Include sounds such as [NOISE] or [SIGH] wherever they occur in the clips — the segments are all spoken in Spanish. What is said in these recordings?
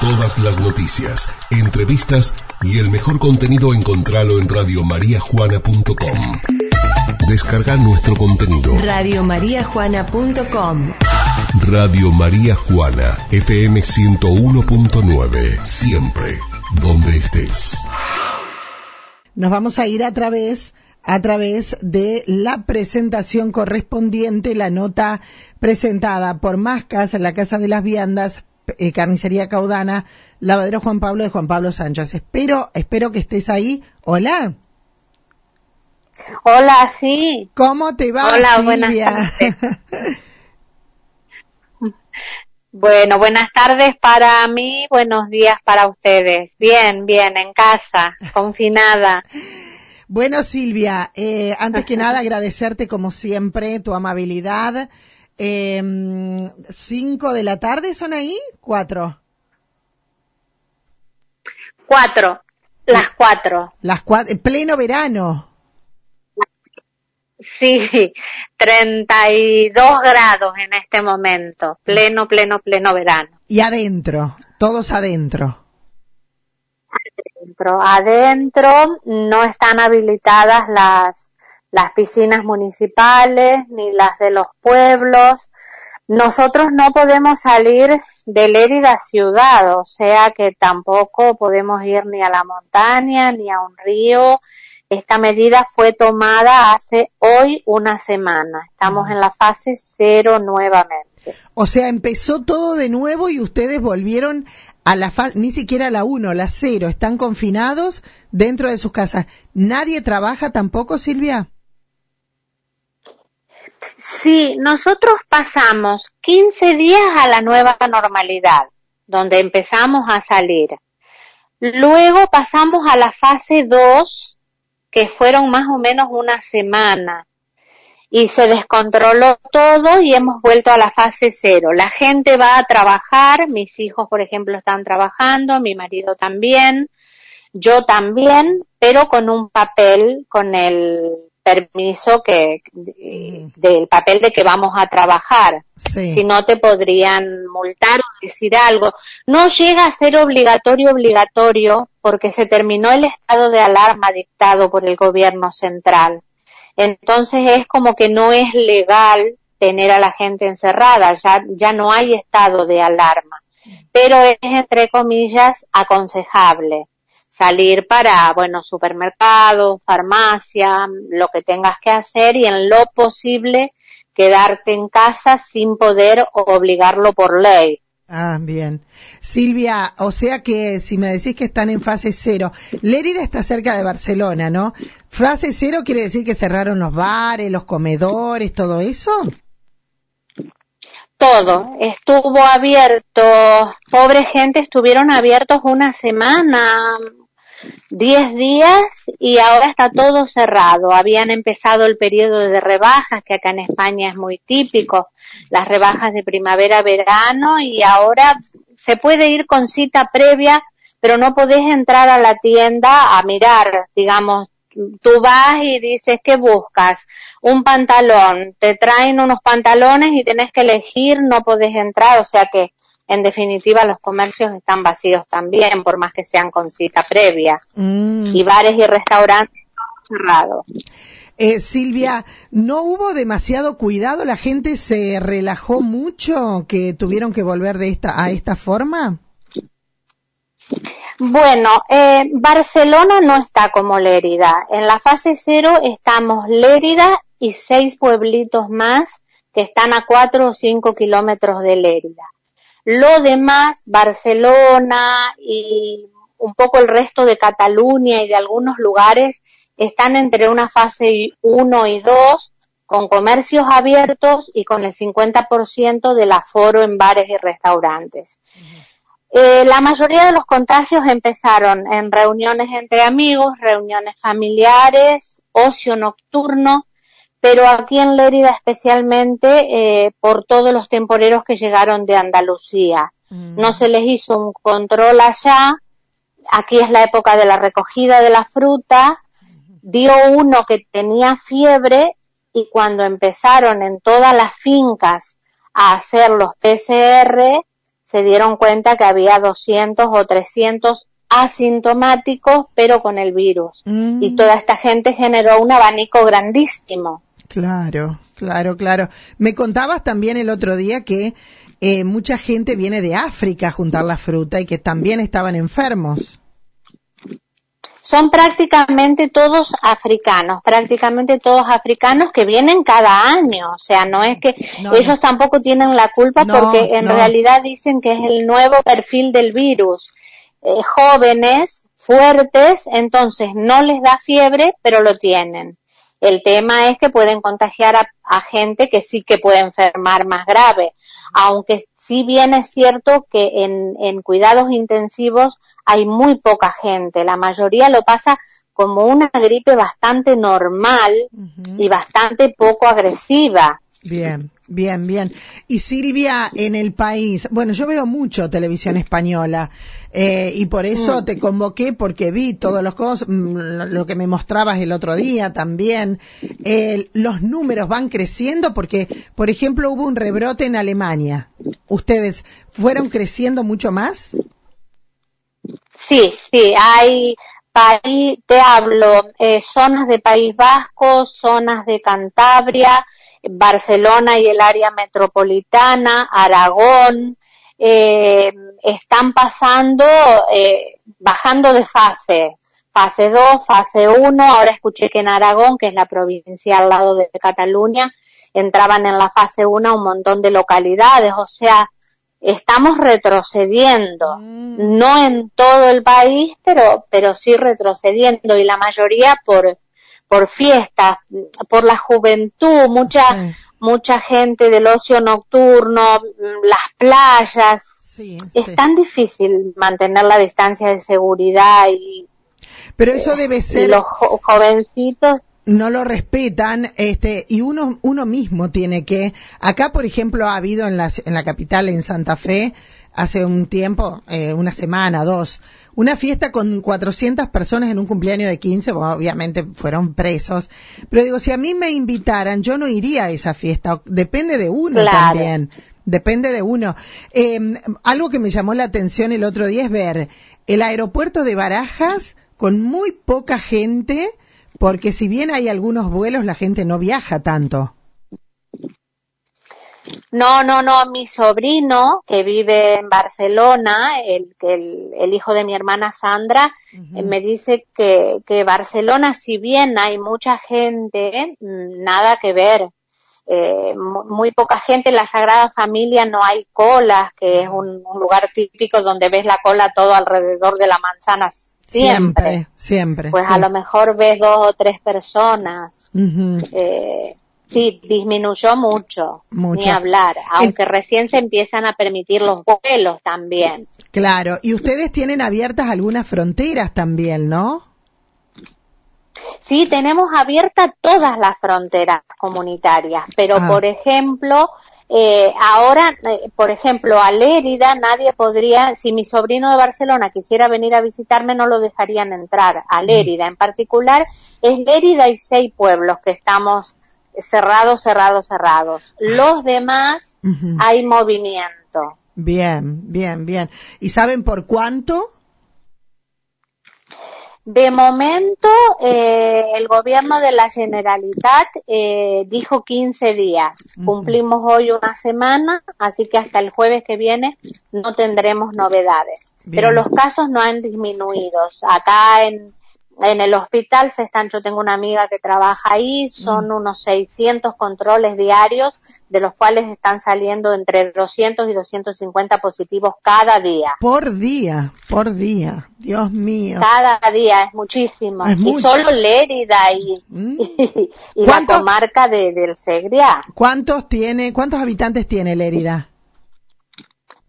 Todas las noticias, entrevistas y el mejor contenido encontralo en radiomariajuana.com. Descarga nuestro contenido. Radiomariajuana.com Radio María Juana, FM 101.9, siempre, donde estés. Nos vamos a ir a través a través de la presentación correspondiente, la nota presentada por Mascas en la Casa de las Viandas, eh, Carnicería Caudana, Lavadero Juan Pablo de Juan Pablo Sánchez. Espero, espero que estés ahí. Hola. Hola, sí. ¿Cómo te va, Hola, Silvia? [LAUGHS] Bueno, buenas tardes para mí, buenos días para ustedes. Bien, bien, en casa, confinada. Bueno, Silvia, eh, antes que nada [LAUGHS] agradecerte como siempre tu amabilidad. Eh, ¿Cinco de la tarde son ahí? ¿Cuatro? Cuatro, las cuatro. Las cuatro, pleno verano. Sí, 32 grados en este momento, pleno, pleno, pleno verano. Y adentro, todos adentro. Adentro, adentro no están habilitadas las, las piscinas municipales ni las de los pueblos. Nosotros no podemos salir de Lérida ciudad, o sea que tampoco podemos ir ni a la montaña ni a un río esta medida fue tomada hace hoy una semana. Estamos en la fase cero nuevamente. O sea, empezó todo de nuevo y ustedes volvieron a la fase, ni siquiera a la uno, la cero. Están confinados dentro de sus casas. ¿Nadie trabaja tampoco, Silvia? Sí, nosotros pasamos 15 días a la nueva normalidad, donde empezamos a salir. Luego pasamos a la fase 2, que fueron más o menos una semana y se descontroló todo y hemos vuelto a la fase cero. La gente va a trabajar, mis hijos por ejemplo están trabajando, mi marido también, yo también, pero con un papel, con el permiso que del papel de que vamos a trabajar. Si no te podrían multar o decir algo. No llega a ser obligatorio obligatorio porque se terminó el estado de alarma dictado por el gobierno central. Entonces es como que no es legal tener a la gente encerrada, ya, ya no hay estado de alarma, pero es entre comillas aconsejable salir para, bueno, supermercado, farmacia, lo que tengas que hacer y en lo posible quedarte en casa sin poder obligarlo por ley. Ah, bien. Silvia, o sea que si me decís que están en fase cero, Lérida está cerca de Barcelona, ¿no? Fase cero quiere decir que cerraron los bares, los comedores, todo eso. Todo, estuvo abierto, pobre gente, estuvieron abiertos una semana, 10 días y ahora está todo cerrado. Habían empezado el periodo de rebajas, que acá en España es muy típico, las rebajas de primavera-verano y ahora se puede ir con cita previa, pero no podés entrar a la tienda a mirar, digamos, tú vas y dices, ¿qué buscas? Un pantalón, te traen unos pantalones y tienes que elegir, no podés entrar, o sea que en definitiva los comercios están vacíos también, por más que sean con cita previa. Mm. Y bares y restaurantes cerrados. Eh, Silvia, ¿no hubo demasiado cuidado? ¿La gente se relajó mucho que tuvieron que volver de esta, a esta forma? Bueno, eh, Barcelona no está como Lérida. En la fase cero estamos Lérida y seis pueblitos más que están a cuatro o cinco kilómetros de Lérida. Lo demás, Barcelona y un poco el resto de Cataluña y de algunos lugares están entre una fase 1 y 2 con comercios abiertos y con el 50% del aforo en bares y restaurantes. Eh, la mayoría de los contagios empezaron en reuniones entre amigos, reuniones familiares, ocio nocturno pero aquí en Lérida especialmente eh, por todos los temporeros que llegaron de Andalucía. Mm. No se les hizo un control allá, aquí es la época de la recogida de la fruta, dio uno que tenía fiebre y cuando empezaron en todas las fincas a hacer los PCR, se dieron cuenta que había 200 o 300 asintomáticos, pero con el virus. Mm. Y toda esta gente generó un abanico grandísimo. Claro, claro, claro. Me contabas también el otro día que eh, mucha gente viene de África a juntar la fruta y que también estaban enfermos. Son prácticamente todos africanos, prácticamente todos africanos que vienen cada año. O sea, no es que No, ellos no. tampoco tienen la culpa No, porque en realidad dicen que es el nuevo perfil del virus. Eh, jóvenes, fuertes, entonces no les da fiebre, pero lo tienen. El tema es que pueden contagiar a, a gente que sí que puede enfermar más grave, aunque sí bien es cierto que en, en cuidados intensivos hay muy poca gente, la mayoría lo pasa como una gripe bastante normal y bastante poco agresiva. Bien, bien, bien. Y Silvia, en el país, bueno, yo veo mucho televisión española eh, y por eso te convoqué porque vi todos los cosas, mm, lo lo que me mostrabas el otro día también. Eh, los números van creciendo porque, por ejemplo, hubo un rebrote en Alemania. ¿Ustedes fueron creciendo mucho más? Sí, sí, hay país, te hablo, eh, zonas de País Vasco, zonas de Cantabria, Barcelona y el área metropolitana, Aragón, eh, están pasando, eh, bajando de fase, fase 2, fase 1, ahora escuché que en Aragón, que es la provincia al lado de Cataluña, entraban en la fase 1 un montón de localidades, o sea, estamos retrocediendo, Mm. no en todo el país, pero, pero sí retrocediendo y la mayoría por, por fiestas, por la juventud, mucha, Sí. mucha gente del ocio nocturno, las playas. Sí, Es sí. tan difícil mantener la distancia de seguridad y, Pero eso debe ser los jo- jovencitos no lo respetan, este, y uno, uno mismo tiene que, acá por ejemplo ha habido en la, en la capital, en Santa Fe, hace un tiempo, eh, una semana, dos, una fiesta con 400 personas en un cumpleaños de 15, bueno, obviamente fueron presos, pero digo, si a mí me invitaran, yo no iría a esa fiesta, depende de uno Claro. también. Depende de uno. Eh, algo que me llamó la atención el otro día es ver el aeropuerto de Barajas con muy poca gente, porque si bien hay algunos vuelos, la gente no viaja tanto. No, no, no, mi sobrino que vive en Barcelona, el, el, el hijo de mi hermana Sandra, me dice que, que Barcelona, si bien hay mucha gente, mm, nada que ver. Eh, mu- muy poca gente en la Sagrada Familia, no hay colas, que es un, un lugar típico donde ves la cola todo alrededor de la manzana siempre. Siempre, siempre. Pues sí. a lo mejor ves dos o tres personas. Eh, sí, disminuyó mucho, Mucho. ni hablar, aunque recién se empiezan a permitir los vuelos también. Claro, y ustedes tienen abiertas algunas fronteras también, ¿no? Sí, tenemos abiertas todas las fronteras comunitarias, pero Ah. por ejemplo, eh, ahora, eh, por ejemplo, a Lérida nadie podría, si mi sobrino de Barcelona quisiera venir a visitarme, no lo dejarían entrar. A Lérida en particular, es Lérida y seis pueblos que estamos cerrados, cerrados, cerrados. Los demás hay movimiento. Bien, bien, bien. ¿Y saben por cuánto? De momento, eh, el gobierno de la Generalitat eh, dijo 15 días. Cumplimos hoy una semana, así que hasta el jueves que viene no tendremos novedades. Bien. Pero los casos no han disminuido. Acá en, en el hospital se están, yo tengo una amiga que trabaja ahí, son unos 600 controles diarios, de los cuales están saliendo entre 200 y 250 positivos cada día. Por día, por día. Dios mío. Cada día es muchísimo. Es y mucho. solo Lérida y, Mm. [LAUGHS] y, la comarca de, del Segriá. ¿Cuántos tiene, cuántos habitantes tiene Lérida?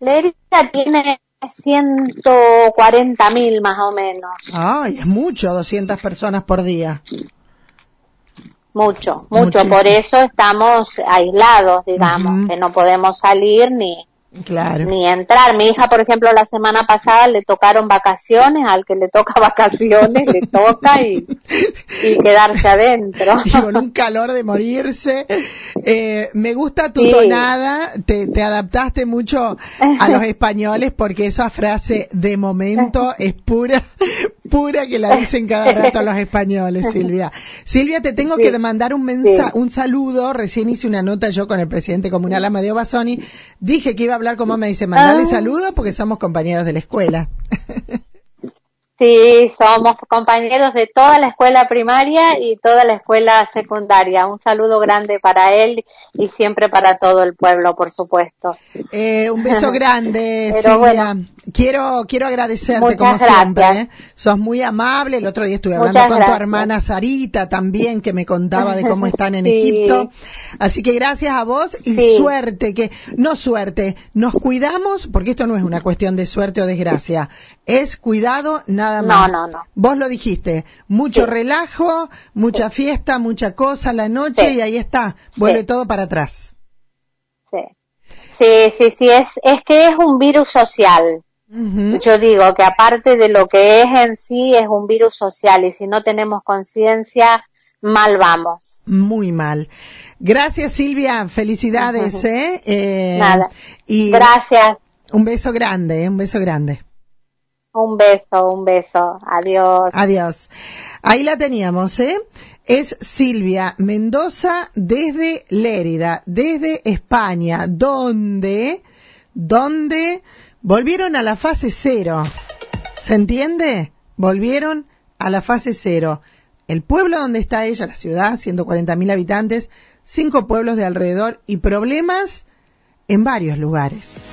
Lérida tiene 140 mil más o menos. Ay, es mucho, 200 personas por día. Mucho, mucho. Muchísimo. Por eso estamos aislados, digamos, que no podemos salir ni, Claro. ni entrar. Mi hija, por ejemplo, la semana pasada le tocaron vacaciones, al que le toca [LAUGHS] vacaciones le toca y, y [LAUGHS] quedarse adentro. Y con un calor de morirse. Eh, me gusta tu Sí. tonada, te, te adaptaste mucho a los [LAUGHS] españoles porque esa frase de momento es pura, pura que la dicen cada rato los españoles, Silvia. Silvia, te tengo Sí. que mandar un mensa, Sí. un saludo. Recién hice una nota yo con el presidente comunal Amadeo Basoni. Dije que iba a hablar como me dice, mandale Ah. saludos porque somos compañeros de la escuela. [LAUGHS] Sí, somos compañeros de toda la escuela primaria y toda la escuela secundaria. Un saludo grande para él y siempre para todo el pueblo, por supuesto. Eh, un beso [LAUGHS] grande, Silvia. bueno. Quiero, quiero agradecerte como gracias. siempre. ¿eh? Sos muy amable. El otro día estuve hablando Muchas con tu hermana Sarita también, que me contaba de cómo están en [LAUGHS] Sí. Egipto. Así que gracias a vos y Sí. suerte, que, no suerte, nos cuidamos, porque esto no es una cuestión de suerte o desgracia. Es cuidado nada No, más. no, no. Vos lo dijiste. Mucho Sí. relajo, mucha fiesta, mucha cosa la noche Sí. y ahí está. Vuelve todo para atrás. Sí, sí, sí, sí, es, es que es un virus social. Yo digo que aparte de lo que es en sí, es un virus social y si no tenemos conciencia, mal vamos. Muy mal. Gracias Silvia, felicidades. ¿eh? Eh, Nada. Y Gracias, un beso grande, ¿eh? un beso grande. Un beso, un beso, adiós. Adiós. Ahí la teníamos, ¿eh? Es Silvia Mendoza desde Lérida, desde España, donde, donde volvieron a la fase cero. ¿Se entiende? Volvieron a la fase cero. El pueblo donde está ella, la ciudad, 140.000 habitantes, cinco pueblos de alrededor y problemas en varios lugares.